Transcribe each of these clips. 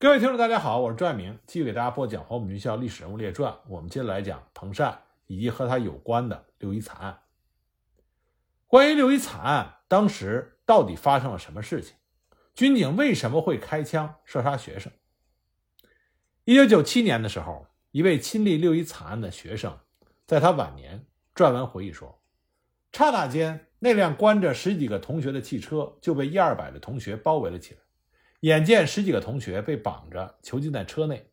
各位听众，大家好，我是朱爱明，继续给大家播讲《黄埔军校历史人物列传》。我们接着来讲彭善以及和他有关的六一惨案。关于六一惨案，当时到底发生了什么事情？军警为什么会开枪射杀学生？一九九七年的时候，一位亲历六一惨案的学生，在他晚年撰文回忆说：“刹那间，那辆关着十几个同学的汽车就被一二百的同学包围了起来。”眼见十几个同学被绑着囚禁在车内，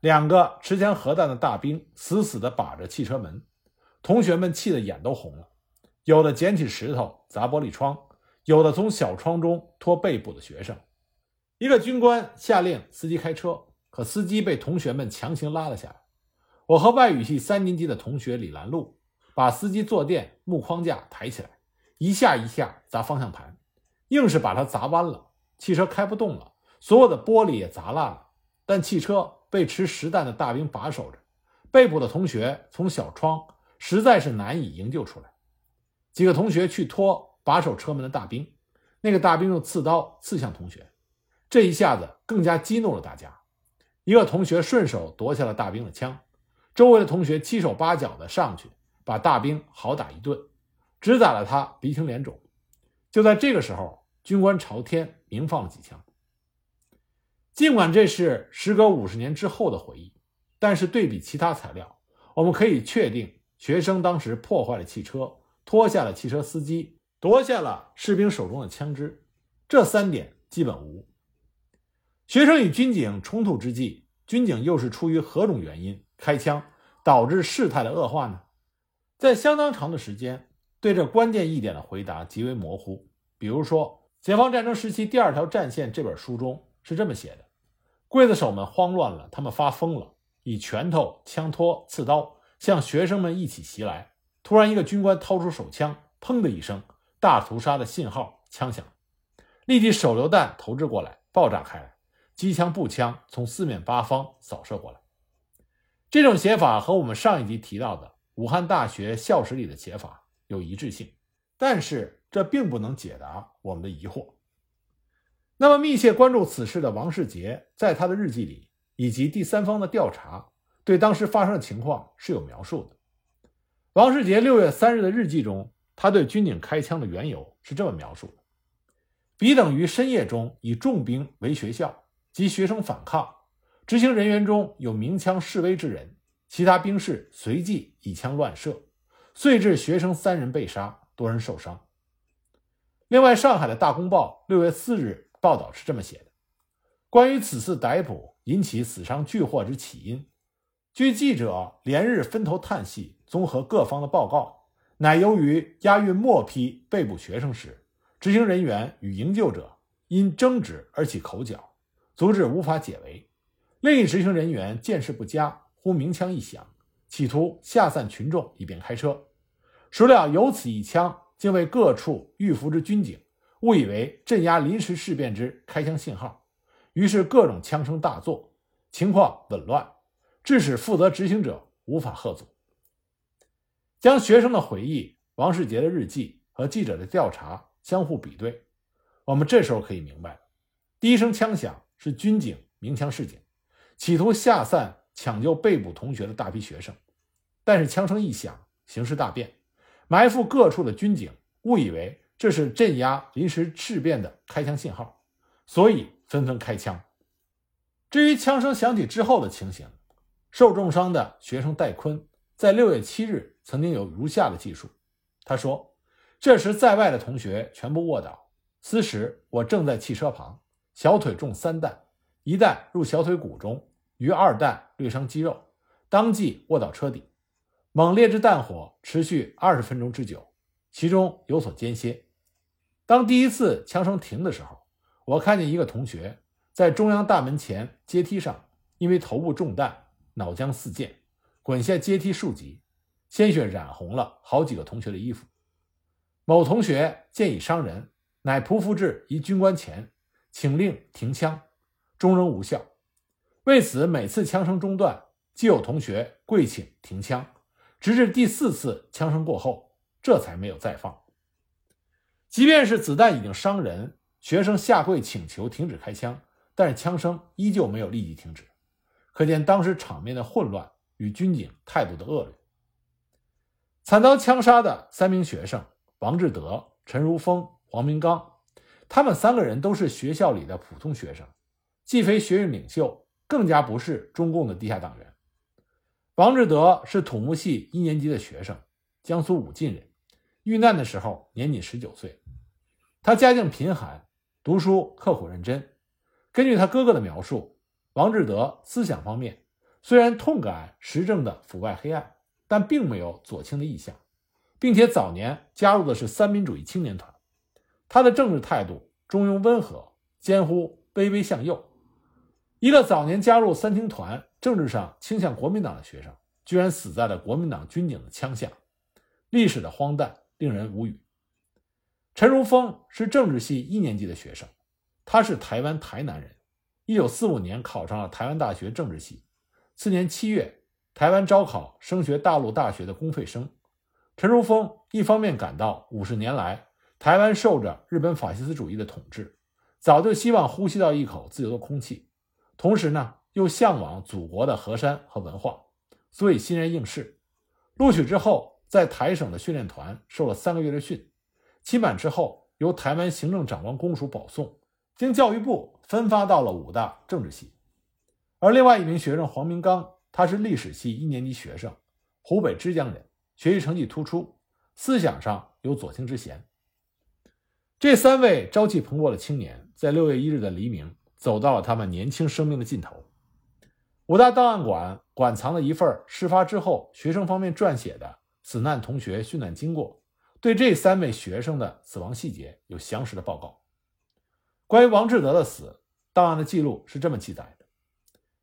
两个持枪核弹的大兵死死地把着汽车门，同学们气得眼都红了，有的捡起石头砸玻璃窗，有的从小窗中拖被捕的学生。一个军官下令司机开车，可司机被同学们强行拉了下来。我和外语系三年级的同学李兰露把司机坐垫木框架抬起来，一下一下砸方向盘，硬是把它砸弯了。汽车开不动了，所有的玻璃也砸烂了，但汽车被持实弹的大兵把守着，被捕的同学从小窗实在是难以营救出来。几个同学去拖把守车门的大兵，那个大兵用刺刀刺向同学，这一下子更加激怒了大家。一个同学顺手夺下了大兵的枪，周围的同学七手八脚的上去把大兵好打一顿，只打了他鼻青脸肿。就在这个时候。军官朝天鸣放了几枪。尽管这是时隔五十年之后的回忆，但是对比其他材料，我们可以确定，学生当时破坏了汽车，拖下了汽车司机，夺下了士兵手中的枪支，这三点基本无。学生与军警冲突之际，军警又是出于何种原因开枪，导致事态的恶化呢？在相当长的时间，对这关键一点的回答极为模糊。比如说。解放战争时期第二条战线这本书中是这么写的：刽子手们慌乱了，他们发疯了，以拳头、枪托、刺刀向学生们一起袭来。突然，一个军官掏出手枪，砰的一声，大屠杀的信号枪响，立即手榴弹投掷过来，爆炸开来，机枪、步枪从四面八方扫射过来。这种写法和我们上一集提到的武汉大学校史里的写法有一致性，但是。这并不能解答我们的疑惑。那么，密切关注此事的王世杰在他的日记里，以及第三方的调查，对当时发生的情况是有描述的。王世杰六月三日的日记中，他对军警开枪的缘由是这么描述的：彼等于深夜中以重兵围学校，及学生反抗，执行人员中有鸣枪示威之人，其他兵士随即以枪乱射，遂致学生三人被杀，多人受伤。另外，上海的大公报六月四日报道是这么写的：关于此次逮捕引起死伤巨祸之起因，据记者连日分头探细，综合各方的报告，乃由于押运末批被捕学生时，执行人员与营救者因争执而起口角，阻止无法解围。另一执行人员见势不佳，忽鸣枪一响，企图吓散群众以便开车，孰料有此一枪。竟为各处预伏之军警误以为镇压临时事变之开枪信号，于是各种枪声大作，情况紊乱，致使负责执行者无法喝阻。将学生的回忆、王世杰的日记和记者的调查相互比对，我们这时候可以明白第一声枪响是军警鸣枪示警，企图吓散抢救被捕同学的大批学生，但是枪声一响，形势大变。埋伏各处的军警误以为这是镇压临时事变的开枪信号，所以纷纷开枪。至于枪声响起之后的情形，受重伤的学生戴坤在六月七日曾经有如下的记述：他说，这时在外的同学全部卧倒，此时我正在汽车旁，小腿中三弹，一弹入小腿骨中，余二弹略伤肌肉，当即卧倒车底。猛烈之弹火持续二十分钟之久，其中有所间歇。当第一次枪声停的时候，我看见一个同学在中央大门前阶梯上，因为头部中弹，脑浆四溅，滚下阶梯数级，鲜血染红了好几个同学的衣服。某同学见已伤人，乃匍匐至一军官前，请令停枪，终仍无效。为此，每次枪声中断，即有同学跪请停枪。直至第四次枪声过后，这才没有再放。即便是子弹已经伤人，学生下跪请求停止开枪，但是枪声依旧没有立即停止，可见当时场面的混乱与军警态度的恶劣。惨遭枪杀的三名学生王志德、陈如风、黄明刚，他们三个人都是学校里的普通学生，既非学院领袖，更加不是中共的地下党员。王志德是土木系一年级的学生，江苏武进人，遇难的时候年仅十九岁。他家境贫寒，读书刻苦认真。根据他哥哥的描述，王志德思想方面虽然痛感时政的腐败黑暗，但并没有左倾的意向，并且早年加入的是三民主义青年团。他的政治态度中庸温和，兼乎卑微向右。一个早年加入三青团。政治上倾向国民党的学生，居然死在了国民党军警的枪下，历史的荒诞令人无语。陈如风是政治系一年级的学生，他是台湾台南人，一九四五年考上了台湾大学政治系。次年七月，台湾招考升学大陆大学的公费生。陈如风一方面感到五十年来台湾受着日本法西斯主义的统治，早就希望呼吸到一口自由的空气，同时呢。又向往祖国的河山和文化，所以欣然应试。录取之后，在台省的训练团受了三个月的训，期满之后，由台湾行政长官公署保送，经教育部分发到了武大政治系。而另外一名学生黄明刚，他是历史系一年级学生，湖北枝江人，学习成绩突出，思想上有左倾之嫌。这三位朝气蓬勃的青年，在六月一日的黎明，走到了他们年轻生命的尽头。武大档案馆馆藏了一份事发之后学生方面撰写的死难同学殉难经过，对这三位学生的死亡细节有详实的报告。关于王志德的死，档案的记录是这么记载的：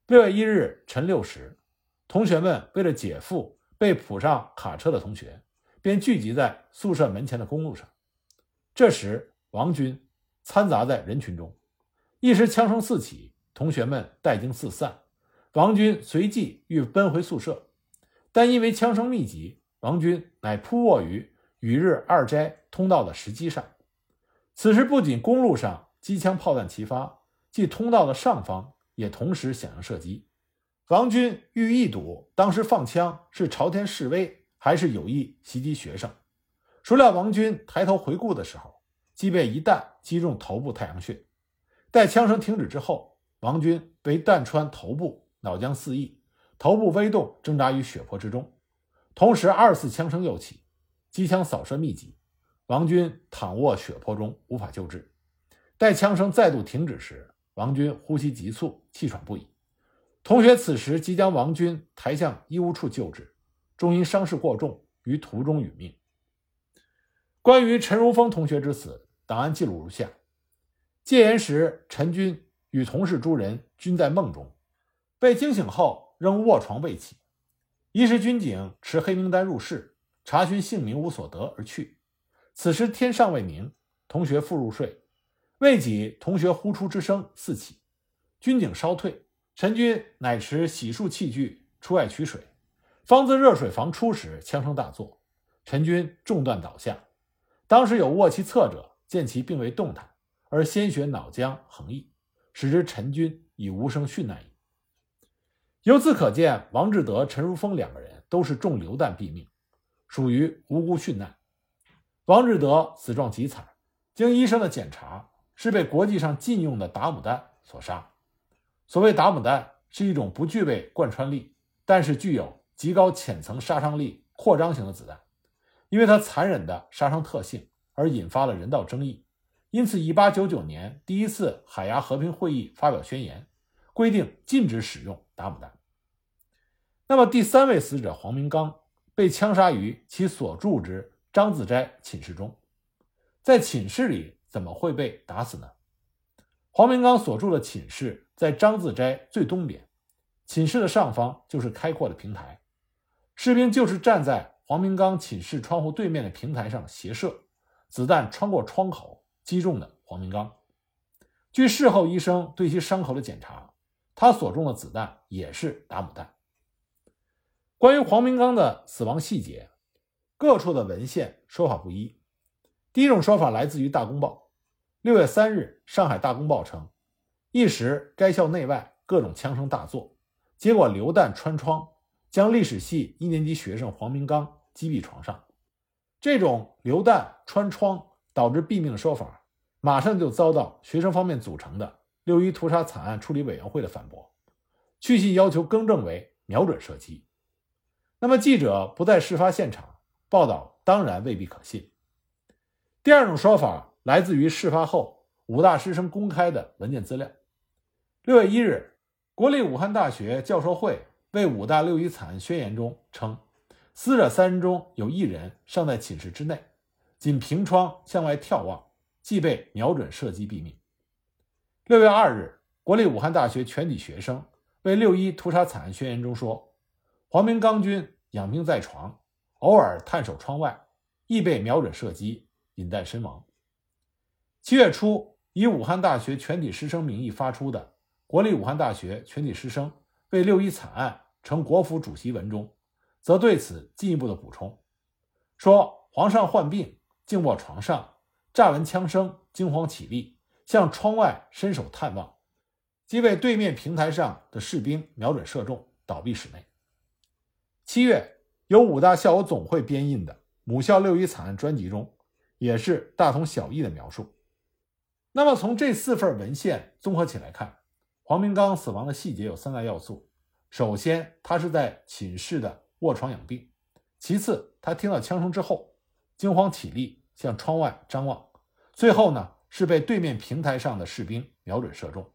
六月一日晨六时，同学们为了解赴被扑上卡车的同学，便聚集在宿舍门前的公路上。这时，王军掺杂在人群中，一时枪声四起，同学们带惊四散。王军随即欲奔回宿舍，但因为枪声密集，王军乃扑卧于与日二斋通道的石基上。此时，不仅公路上机枪炮弹齐发，即通道的上方也同时响应射击。王军欲一睹当时放枪是朝天示威，还是有意袭击学生。孰料王军抬头回顾的时候，即被一弹击中头部太阳穴。待枪声停止之后，王军被弹穿头部。脑浆四溢，头部微动，挣扎于血泊之中。同时，二次枪声又起，机枪扫射密集，王军躺卧血泊中，无法救治。待枪声再度停止时，王军呼吸急促，气喘不已。同学此时即将王军抬向医务处救治，终因伤势过重，于途中殒命。关于陈如风同学之死，档案记录如下：戒严时，陈军与同事诸人均在梦中。被惊醒后，仍卧床未起。一时军警持黑名单入室，查询姓名无所得而去。此时天尚未明，同学复入睡，未几，同学呼出之声四起。军警稍退，陈军乃持洗漱器具出外取水，方自热水房出时，枪声大作，陈军中断倒下。当时有卧其侧者见其并未动弹，而鲜血脑浆横溢，使之陈军已无声殉难矣。由此可见，王志德、陈如风两个人都是中流弹毙命，属于无辜殉难。王志德死状极惨，经医生的检查，是被国际上禁用的打母弹所杀。所谓打母弹，是一种不具备贯穿力，但是具有极高浅层杀伤力、扩张型的子弹。因为它残忍的杀伤特性，而引发了人道争议。因此，1899年第一次海牙和平会议发表宣言。规定禁止使用打母弹。那么第三位死者黄明刚被枪杀于其所住之张自斋寝室中，在寝室里怎么会被打死呢？黄明刚所住的寝室在张自斋最东边，寝室的上方就是开阔的平台，士兵就是站在黄明刚寝室窗户对面的平台上斜射，子弹穿过窗口击中的黄明刚。据事后医生对其伤口的检查。他所中的子弹也是打母弹。关于黄明刚的死亡细节，各处的文献说法不一。第一种说法来自于《大公报》，六月三日，《上海大公报》称，一时该校内外各种枪声大作，结果流弹穿窗，将历史系一年级学生黄明刚击毙床上。这种流弹穿窗导致毙命的说法，马上就遭到学生方面组成的六一屠杀惨案处理委员会的反驳，去信要求更正为瞄准射击。那么记者不在事发现场报道，当然未必可信。第二种说法来自于事发后武大师生公开的文件资料。六月一日，国立武汉大学教授会为武大六一惨案宣言中称，死者三人中有一人尚在寝室之内，仅凭窗向外眺望，即被瞄准射击毙命。六月二日，国立武汉大学全体学生为六一屠杀惨案宣言中说，黄明刚军养病在床，偶尔探守窗外，亦被瞄准射击，引弹身亡。七月初，以武汉大学全体师生名义发出的。国立武汉大学全体师生为六一惨案呈国府主席文中，则对此进一步的补充，说皇上患病，静卧床上，乍闻枪声，惊慌起立，向窗外伸手探望，即被对面平台上的士兵瞄准射中，倒闭室内。七月，由五大校友总会编印的《母校六一惨案专辑》中，也是大同小异的描述。那么，从这四份文献综合起来看。黄明刚死亡的细节有三大要素：首先，他是在寝室的卧床养病；其次，他听到枪声之后惊慌起立，向窗外张望；最后呢，是被对面平台上的士兵瞄准射中。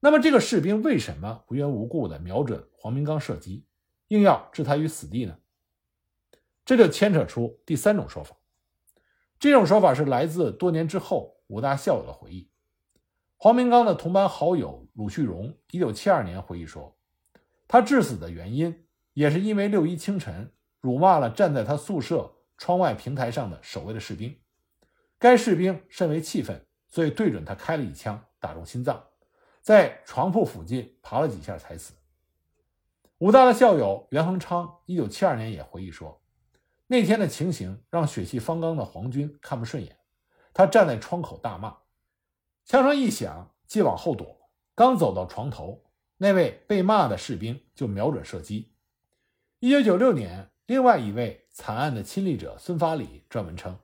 那么，这个士兵为什么无缘无故的瞄准黄明刚射击，硬要置他于死地呢？这就牵扯出第三种说法。这种说法是来自多年之后武大校友的回忆。黄明刚的同班好友鲁旭荣，一九七二年回忆说，他致死的原因也是因为六一清晨辱骂了站在他宿舍窗外平台上的守卫的士兵，该士兵甚为气愤，所以对准他开了一枪，打中心脏，在床铺附近爬了几下才死。武大的校友袁恒昌，一九七二年也回忆说，那天的情形让血气方刚的黄军看不顺眼，他站在窗口大骂。枪声一响，即往后躲。刚走到床头，那位被骂的士兵就瞄准射击。一九九六年，另外一位惨案的亲历者孙发礼撰文称，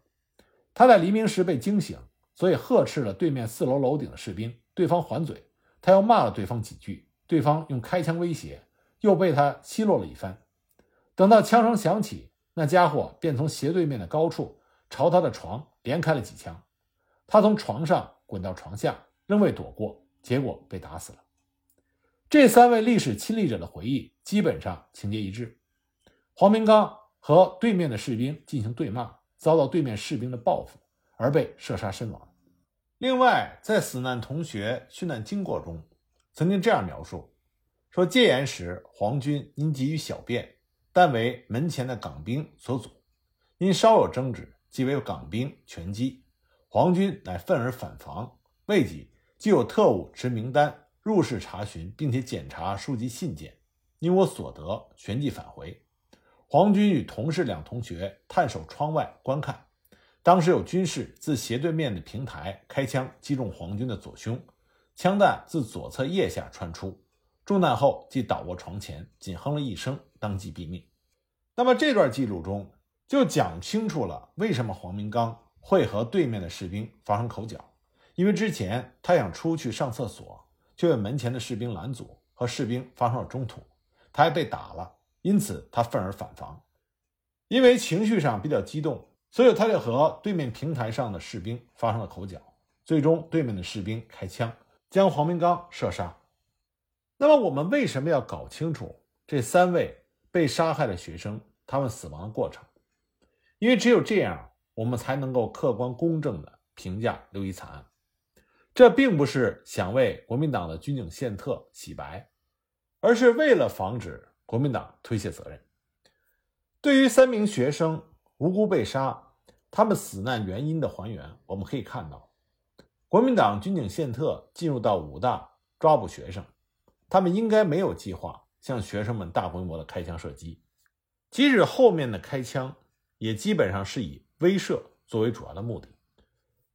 他在黎明时被惊醒，所以呵斥了对面四楼楼顶的士兵，对方还嘴，他又骂了对方几句，对方用开枪威胁，又被他奚落了一番。等到枪声响起，那家伙便从斜对面的高处朝他的床连开了几枪，他从床上。滚到床下，仍未躲过，结果被打死了。这三位历史亲历者的回忆基本上情节一致。黄明刚和对面的士兵进行对骂，遭到对面士兵的报复，而被射杀身亡。另外，在死难同学殉难经过中，曾经这样描述：说戒严时，黄军因急于小便，但为门前的港兵所阻，因稍有争执，即为港兵拳击。皇军乃愤而反防，未几，即有特务持名单入室查询，并且检查书籍信件。因我所得，旋即返回。皇军与同事两同学探守窗外观看，当时有军士自斜对面的平台开枪击中皇军的左胸，枪弹自左侧腋下穿出，中弹后即倒卧床前，仅哼了一声，当即毙命。那么这段记录中就讲清楚了为什么黄明刚。会和对面的士兵发生口角，因为之前他想出去上厕所，却被门前的士兵拦阻，和士兵发生了冲突，他还被打了，因此他愤而反防。因为情绪上比较激动，所以他就和对面平台上的士兵发生了口角，最终对面的士兵开枪将黄明刚射杀。那么我们为什么要搞清楚这三位被杀害的学生他们死亡的过程？因为只有这样。我们才能够客观公正的评价六一惨案，这并不是想为国民党的军警宪特洗白，而是为了防止国民党推卸责任。对于三名学生无辜被杀，他们死难原因的还原，我们可以看到，国民党军警宪特进入到武大抓捕学生，他们应该没有计划向学生们大规模的开枪射击，即使后面的开枪，也基本上是以。威慑作为主要的目的，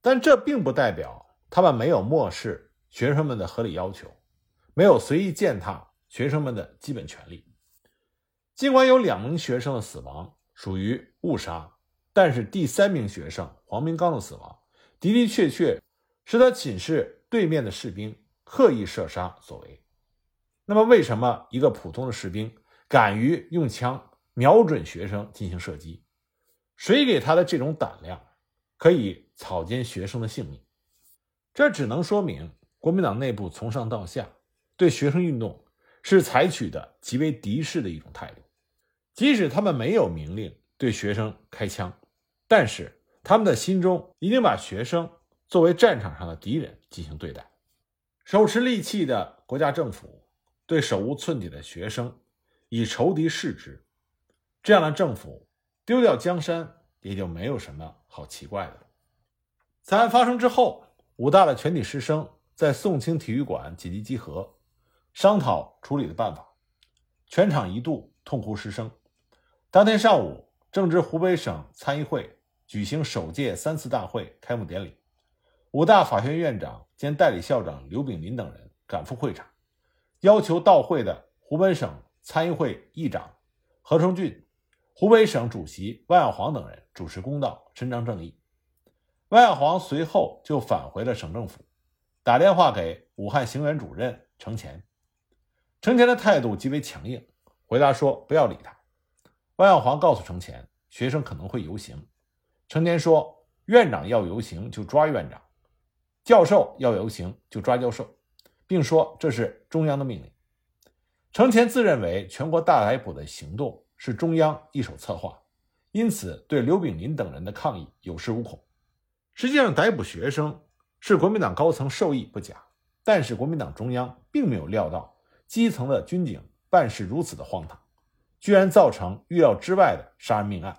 但这并不代表他们没有漠视学生们的合理要求，没有随意践踏学生们的基本权利。尽管有两名学生的死亡属于误杀，但是第三名学生黄明刚的死亡的的确确是他寝室对面的士兵刻意射杀所为。那么，为什么一个普通的士兵敢于用枪瞄准学生进行射击？谁给他的这种胆量，可以草菅学生的性命？这只能说明国民党内部从上到下对学生运动是采取的极为敌视的一种态度。即使他们没有明令对学生开枪，但是他们的心中一定把学生作为战场上的敌人进行对待。手持利器的国家政府对手无寸铁的学生以仇敌视之，这样的政府丢掉江山也就没有什么好奇怪的了。惨案发生之后，武大的全体师生在宋清体育馆紧急集合，商讨处理的办法，全场一度痛哭失声。当天上午，正值湖北省参议会举行首届三次大会开幕典礼，武大法学院院长兼代理校长刘炳林等人赶赴会场，要求到会的湖北省参议会议长何成俊、湖北省主席万耀煌等人主持公道、伸张正义。万耀煌随后就返回了省政府，打电话给武汉行员主任程潜，程潜的态度极为强硬，回答说不要理他。万耀煌告诉程前，学生可能会游行。程前说：“院长要游行就抓院长，教授要游行就抓教授，并说这是中央的命令。”程前自认为全国大逮捕的行动是中央一手策划，因此对刘炳林等人的抗议有恃无恐。实际上，逮捕学生是国民党高层授意不假，但是国民党中央并没有料到基层的军警办事如此的荒唐。居然造成预料之外的杀人命案。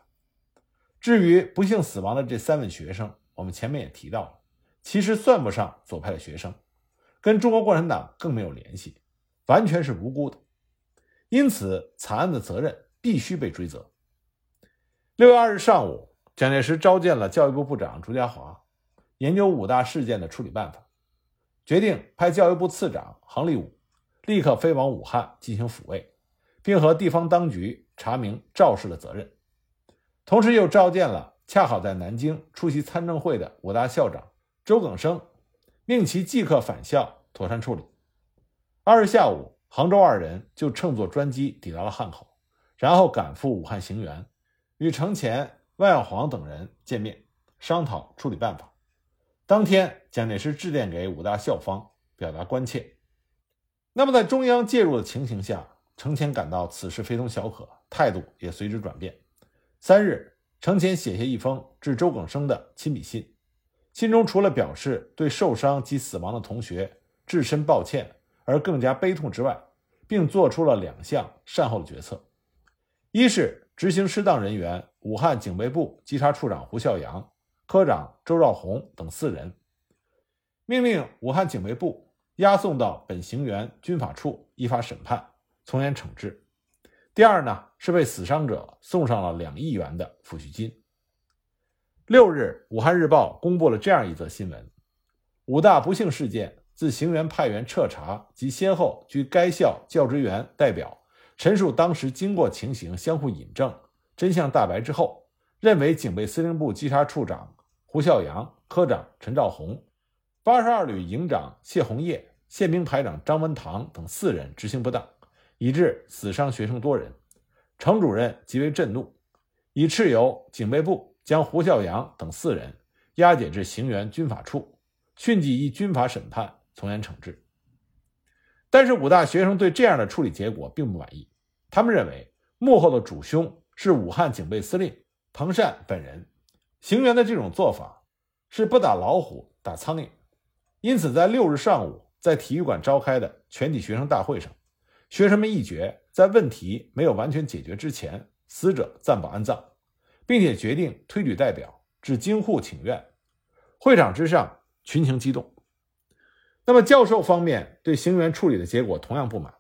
至于不幸死亡的这三位学生，我们前面也提到了，其实算不上左派的学生，跟中国共产党更没有联系，完全是无辜的。因此，惨案的责任必须被追责。六月二日上午，蒋介石召见了教育部部长朱家骅，研究武大事件的处理办法，决定派教育部次长杭立武立刻飞往武汉进行抚慰。并和地方当局查明肇事的责任，同时又召见了恰好在南京出席参政会的武大校长周耿生，命其即刻返校妥善处理。二日下午，杭州二人就乘坐专机抵达了汉口，然后赶赴武汉行辕，与程潜、万耀煌等人见面，商讨处理办法。当天，蒋介石致电给武大校方，表达关切。那么，在中央介入的情形下，程潜感到此事非同小可，态度也随之转变。三日，程潜写下一封致周耿生的亲笔信，信中除了表示对受伤及死亡的同学至深抱歉而更加悲痛之外，并做出了两项善后的决策：一是执行失当人员武汉警备部稽查处长胡孝阳、科长周兆宏等四人，命令武汉警备部押送到本行辕军法处依法审判。从严惩治。第二呢，是为死伤者送上了两亿元的抚恤金。六日，《武汉日报》公布了这样一则新闻：武大不幸事件自行员派员彻查及先后据该校教职员代表陈述当时经过情形，相互引证，真相大白之后，认为警备司令部稽查处长胡孝阳、科长陈兆宏、八十二旅营长谢红叶、宪兵排长张文堂等四人执行不当。以致死伤学生多人，程主任极为震怒，以斥由警备部将胡孝阳等四人押解至行辕军法处，迅即依军法审判，从严惩治。但是武大学生对这样的处理结果并不满意，他们认为幕后的主凶是武汉警备司令彭善本人，行辕的这种做法是不打老虎打苍蝇，因此在六日上午在体育馆召开的全体学生大会上。学生们一决，在问题没有完全解决之前，死者暂不安葬，并且决定推举代表至京沪请愿。会场之上，群情激动。那么，教授方面对行员处理的结果同样不满。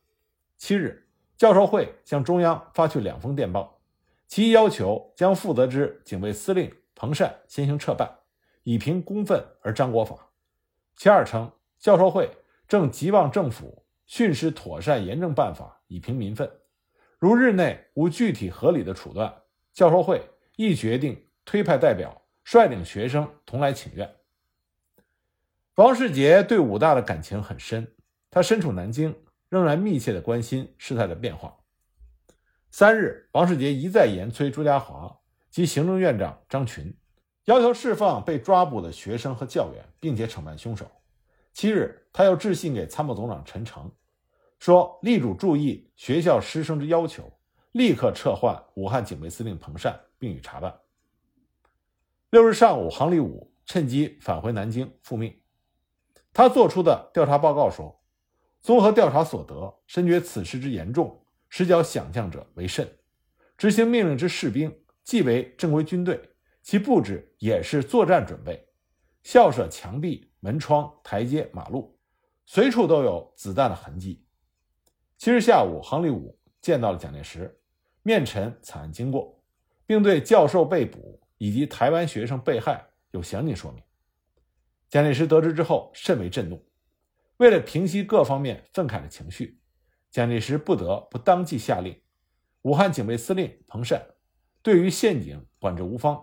七日，教授会向中央发去两封电报，其一要求将负责之警卫司令彭善先行撤办，以平公愤而彰国法；其二称，教授会正急望政府训示妥善严正办法，以平民愤。如日内无具体合理的处断，教授会亦决定推派代表率领学生同来请愿。王世杰对武大的感情很深，他身处南京，仍然密切的关心事态的变化。三日，王世杰一再严催朱家骅及行政院长张群，要求释放被抓捕的学生和教员，并且惩办凶手。七日，他又致信给参谋总长陈诚，说：“力主注意学校师生之要求，立刻撤换武汉警备司令彭善，并予查办。”六日上午，杭立武趁机返回南京复命。他作出的调查报告说：“综合调查所得，深觉此事之严重，实较想象者为甚。执行命令之士兵，既为正规军队，其布置也是作战准备。校舍墙壁。”门窗、台阶、马路，随处都有子弹的痕迹。七日下午，杭立武见到了蒋介石，面陈惨案经过，并对教授被捕以及台湾学生被害有详尽说明。蒋介石得知之后甚为震怒，为了平息各方面愤慨的情绪，蒋介石不得不当即下令，武汉警备司令彭善对于陷阱管制无方，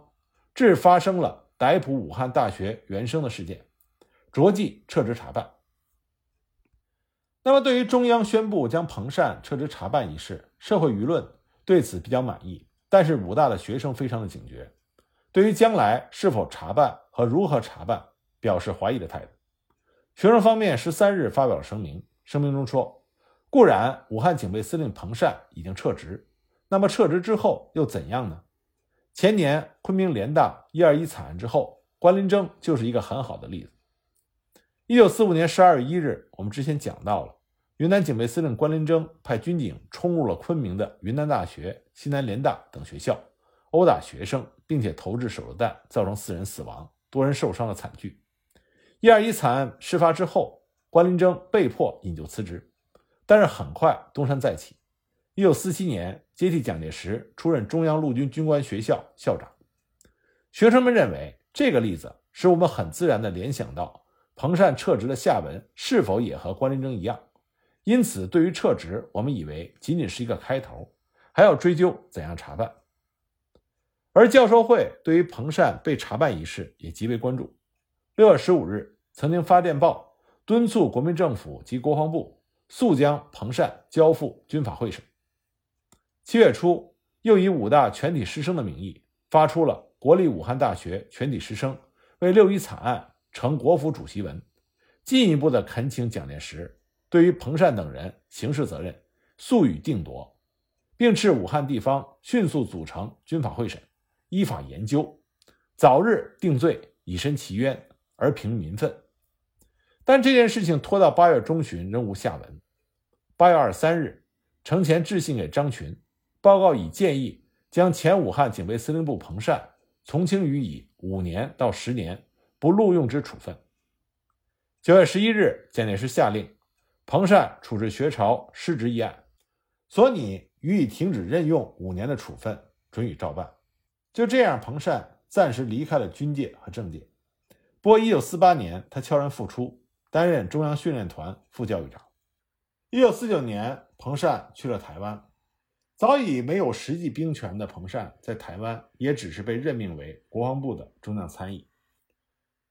致发生了逮捕武汉大学原生的事件。着即撤职查办。那么，对于中央宣布将彭善撤职查办一事，社会舆论对此比较满意，但是武大的学生非常的警觉，对于将来是否查办和如何查办表示怀疑的态度。学生方面十三日发表了声明，声明中说：“固然武汉警备司令彭善已经撤职，那么撤职之后又怎样呢？前年昆明联大一二一惨案之后，关林征就是一个很好的例子。”一九四五年十二月一日，我们之前讲到了云南警备司令关林征派军警冲入了昆明的云南大学、西南联大等学校，殴打学生，并且投掷手榴弹，造成四人死亡、多人受伤的惨剧。一二一惨案事发之后，关林征被迫引咎辞职，但是很快东山再起。一九四七年，接替蒋介石出任中央陆军军官学校校长。学生们认为这个例子使我们很自然地联想到。彭善撤职的下文是否也和关林征一样？因此，对于撤职，我们以为仅仅是一个开头，还要追究怎样查办。而教授会对于彭善被查办一事也极为关注。六月十五日，曾经发电报敦促国民政府及国防部速将彭善交付军法会审。七月初，又以武大全体师生的名义发出了国立武汉大学全体师生为六一惨案。呈国府主席文，进一步的恳请蒋介石对于彭善等人刑事责任速予定夺，并斥武汉地方迅速组成军法会审，依法研究，早日定罪，以申其冤而平民愤。但这件事情拖到八月中旬仍无下文。八月二十三日，程潜致信给张群，报告已建议将前武汉警备司令部彭善从轻予以五年到十年。不录用之处分。九月十一日，蒋介石下令，彭善处置学潮失职一案，所拟予以停止任用五年的处分，准予照办。就这样，彭善暂时离开了军界和政界。不过，一九四八年，他悄然复出，担任中央训练团副教育长。一九四九年，彭善去了台湾。早已没有实际兵权的彭善，在台湾也只是被任命为国防部的中将参议。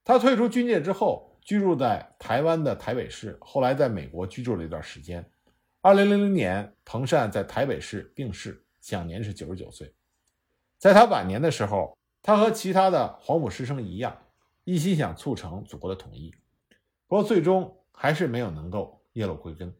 他退出军界之后，居住在台湾的台北市，后来在美国居住了一段时间。二零零零年，彭善在台北市病逝，享年是九十九岁。在他晚年的时候，他和其他的黄埔师生一样，一心想促成祖国的统一，不过最终还是没有能够叶落归根。